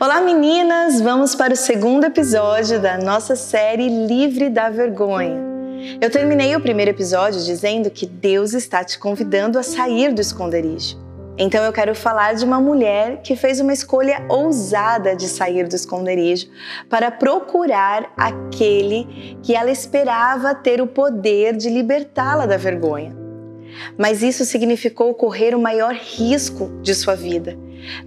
Olá meninas, vamos para o segundo episódio da nossa série Livre da Vergonha. Eu terminei o primeiro episódio dizendo que Deus está te convidando a sair do esconderijo. Então eu quero falar de uma mulher que fez uma escolha ousada de sair do esconderijo para procurar aquele que ela esperava ter o poder de libertá-la da vergonha. Mas isso significou correr o maior risco de sua vida.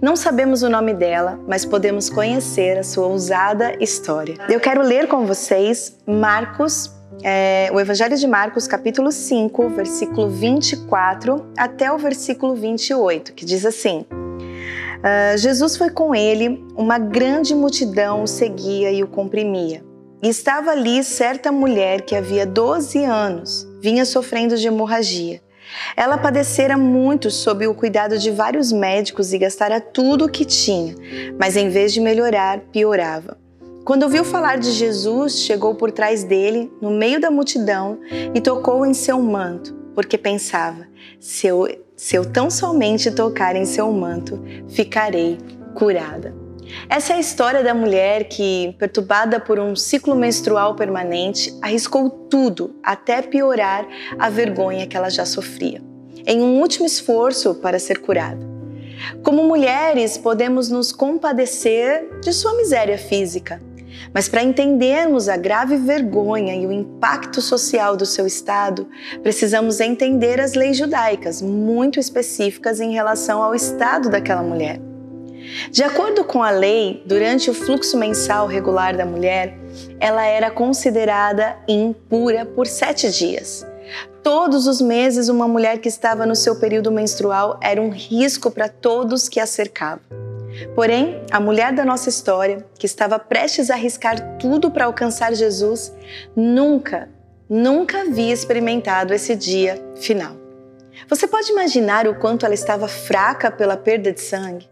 Não sabemos o nome dela, mas podemos conhecer a sua ousada história. Eu quero ler com vocês Marcos é, o Evangelho de Marcos, capítulo 5, versículo 24 até o versículo 28, que diz assim: uh, Jesus foi com ele, uma grande multidão o seguia e o comprimia. E estava ali certa mulher que havia 12 anos vinha sofrendo de hemorragia. Ela padecera muito sob o cuidado de vários médicos e gastara tudo o que tinha, mas em vez de melhorar, piorava. Quando ouviu falar de Jesus, chegou por trás dele, no meio da multidão, e tocou em seu manto, porque pensava: se eu, se eu tão somente tocar em seu manto, ficarei curada. Essa é a história da mulher que, perturbada por um ciclo menstrual permanente, arriscou tudo até piorar a vergonha que ela já sofria, em um último esforço para ser curada. Como mulheres, podemos nos compadecer de sua miséria física, mas para entendermos a grave vergonha e o impacto social do seu estado, precisamos entender as leis judaicas muito específicas em relação ao estado daquela mulher. De acordo com a lei, durante o fluxo mensal regular da mulher, ela era considerada impura por sete dias. Todos os meses, uma mulher que estava no seu período menstrual era um risco para todos que a cercavam. Porém, a mulher da nossa história, que estava prestes a arriscar tudo para alcançar Jesus, nunca, nunca havia experimentado esse dia final. Você pode imaginar o quanto ela estava fraca pela perda de sangue?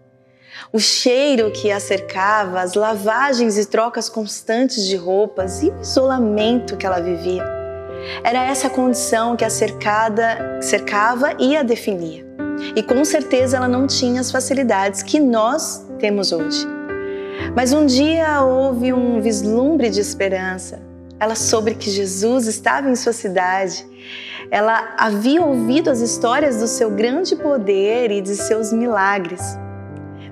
O cheiro que a cercava, as lavagens e trocas constantes de roupas e o isolamento que ela vivia. Era essa condição que a cercada, cercava e a definia. E com certeza ela não tinha as facilidades que nós temos hoje. Mas um dia houve um vislumbre de esperança. Ela soube que Jesus estava em sua cidade. Ela havia ouvido as histórias do seu grande poder e de seus milagres.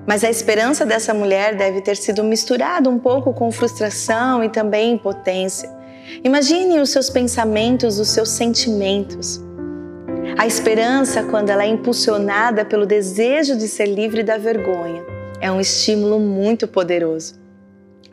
Mas a esperança dessa mulher deve ter sido misturada um pouco com frustração e também impotência. Imagine os seus pensamentos, os seus sentimentos. A esperança, quando ela é impulsionada pelo desejo de ser livre da vergonha, é um estímulo muito poderoso.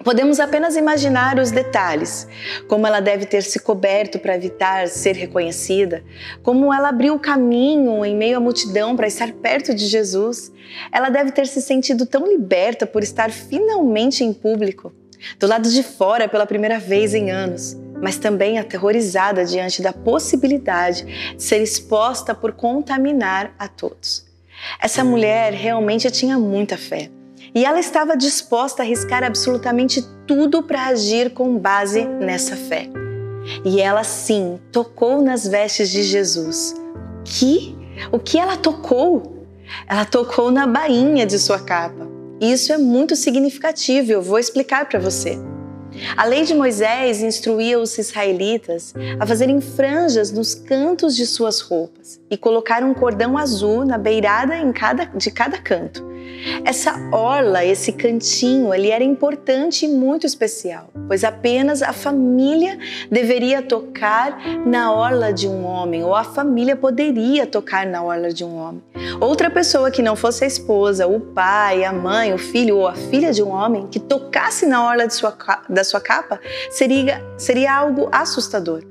Podemos apenas imaginar os detalhes, como ela deve ter se coberto para evitar ser reconhecida, como ela abriu o caminho em meio à multidão para estar perto de Jesus. Ela deve ter se sentido tão liberta por estar finalmente em público, do lado de fora pela primeira vez em anos mas também aterrorizada diante da possibilidade de ser exposta por contaminar a todos. Essa mulher realmente tinha muita fé e ela estava disposta a arriscar absolutamente tudo para agir com base nessa fé. E ela sim tocou nas vestes de Jesus. Que? O que ela tocou? Ela tocou na bainha de sua capa. Isso é muito significativo, eu vou explicar para você. A lei de Moisés instruía os israelitas a fazerem franjas nos cantos de suas roupas e colocar um cordão azul na beirada cada, de cada canto. Essa orla, esse cantinho, ele era importante e muito especial, pois apenas a família deveria tocar na orla de um homem, ou a família poderia tocar na orla de um homem. Outra pessoa que não fosse a esposa, o pai, a mãe, o filho ou a filha de um homem que tocasse na orla sua, da sua capa seria, seria algo assustador.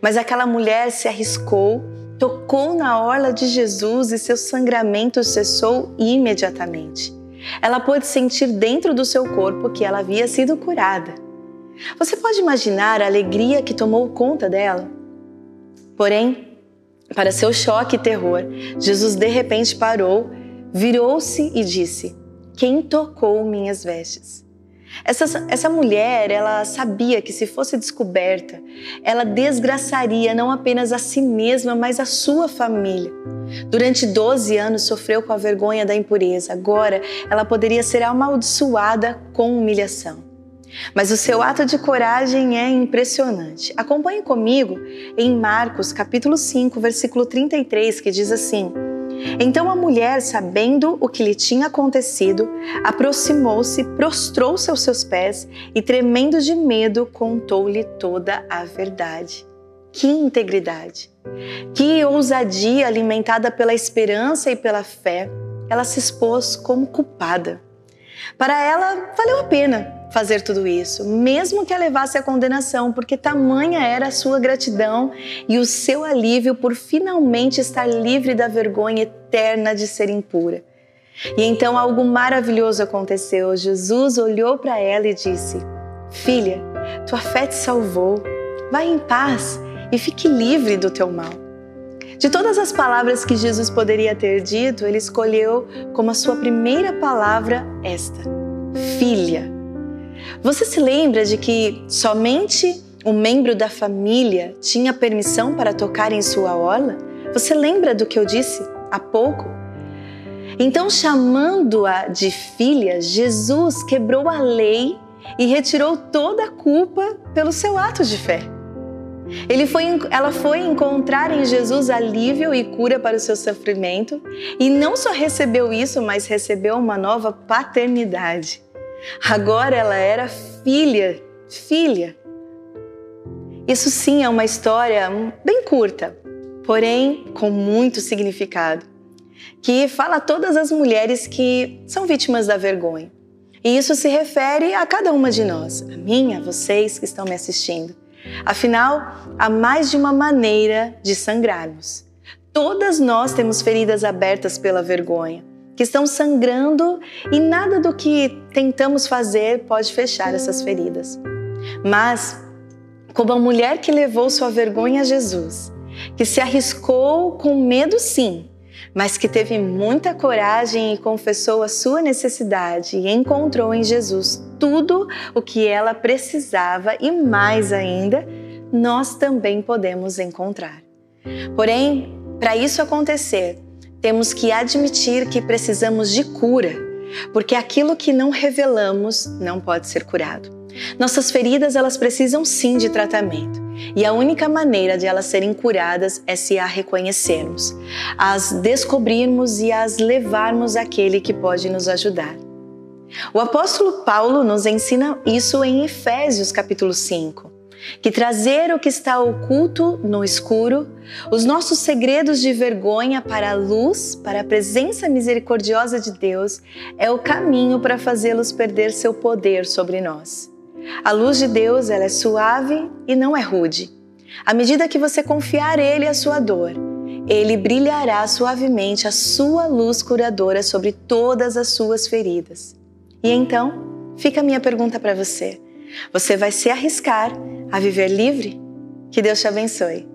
Mas aquela mulher se arriscou tocou na orla de Jesus e seu sangramento cessou imediatamente. Ela pôde sentir dentro do seu corpo que ela havia sido curada. Você pode imaginar a alegria que tomou conta dela? Porém, para seu choque e terror, Jesus de repente parou, virou-se e disse: Quem tocou minhas vestes? Essa, essa mulher, ela sabia que se fosse descoberta, ela desgraçaria não apenas a si mesma, mas a sua família. Durante 12 anos sofreu com a vergonha da impureza, agora ela poderia ser amaldiçoada com humilhação. Mas o seu ato de coragem é impressionante. Acompanhe comigo em Marcos, capítulo 5, versículo 33, que diz assim: Então a mulher, sabendo o que lhe tinha acontecido, aproximou-se, prostrou-se aos seus pés e, tremendo de medo, contou-lhe toda a verdade. Que integridade! Que ousadia alimentada pela esperança e pela fé! Ela se expôs como culpada. Para ela, valeu a pena fazer tudo isso, mesmo que a levasse à condenação, porque tamanha era a sua gratidão e o seu alívio por finalmente estar livre da vergonha eterna de ser impura. E então algo maravilhoso aconteceu. Jesus olhou para ela e disse: Filha, tua fé te salvou. Vai em paz e fique livre do teu mal. De todas as palavras que Jesus poderia ter dito, ele escolheu como a sua primeira palavra esta: Filha. Você se lembra de que somente um membro da família tinha permissão para tocar em sua orla? Você lembra do que eu disse há pouco? Então, chamando-a de filha, Jesus quebrou a lei e retirou toda a culpa pelo seu ato de fé. Foi, ela foi encontrar em Jesus alívio e cura para o seu sofrimento e não só recebeu isso, mas recebeu uma nova paternidade. Agora ela era filha, filha. Isso sim é uma história bem curta, porém com muito significado, que fala a todas as mulheres que são vítimas da vergonha. E isso se refere a cada uma de nós, a mim, a vocês que estão me assistindo. Afinal, há mais de uma maneira de sangrarmos. Todas nós temos feridas abertas pela vergonha que estão sangrando e nada do que tentamos fazer pode fechar essas feridas. Mas, como a mulher que levou sua vergonha a Jesus, que se arriscou com medo sim, mas que teve muita coragem e confessou a sua necessidade e encontrou em Jesus tudo o que ela precisava e mais ainda, nós também podemos encontrar. Porém, para isso acontecer, temos que admitir que precisamos de cura, porque aquilo que não revelamos não pode ser curado. Nossas feridas, elas precisam sim de tratamento. E a única maneira de elas serem curadas é se a reconhecermos, as descobrirmos e as levarmos àquele que pode nos ajudar. O apóstolo Paulo nos ensina isso em Efésios capítulo 5 que trazer o que está oculto no escuro, os nossos segredos de vergonha para a luz, para a presença misericordiosa de Deus, é o caminho para fazê-los perder seu poder sobre nós. A luz de Deus ela é suave e não é rude. À medida que você confiar Ele a sua dor, Ele brilhará suavemente a sua luz curadora sobre todas as suas feridas. E então, fica a minha pergunta para você. Você vai se arriscar a viver livre? Que Deus te abençoe.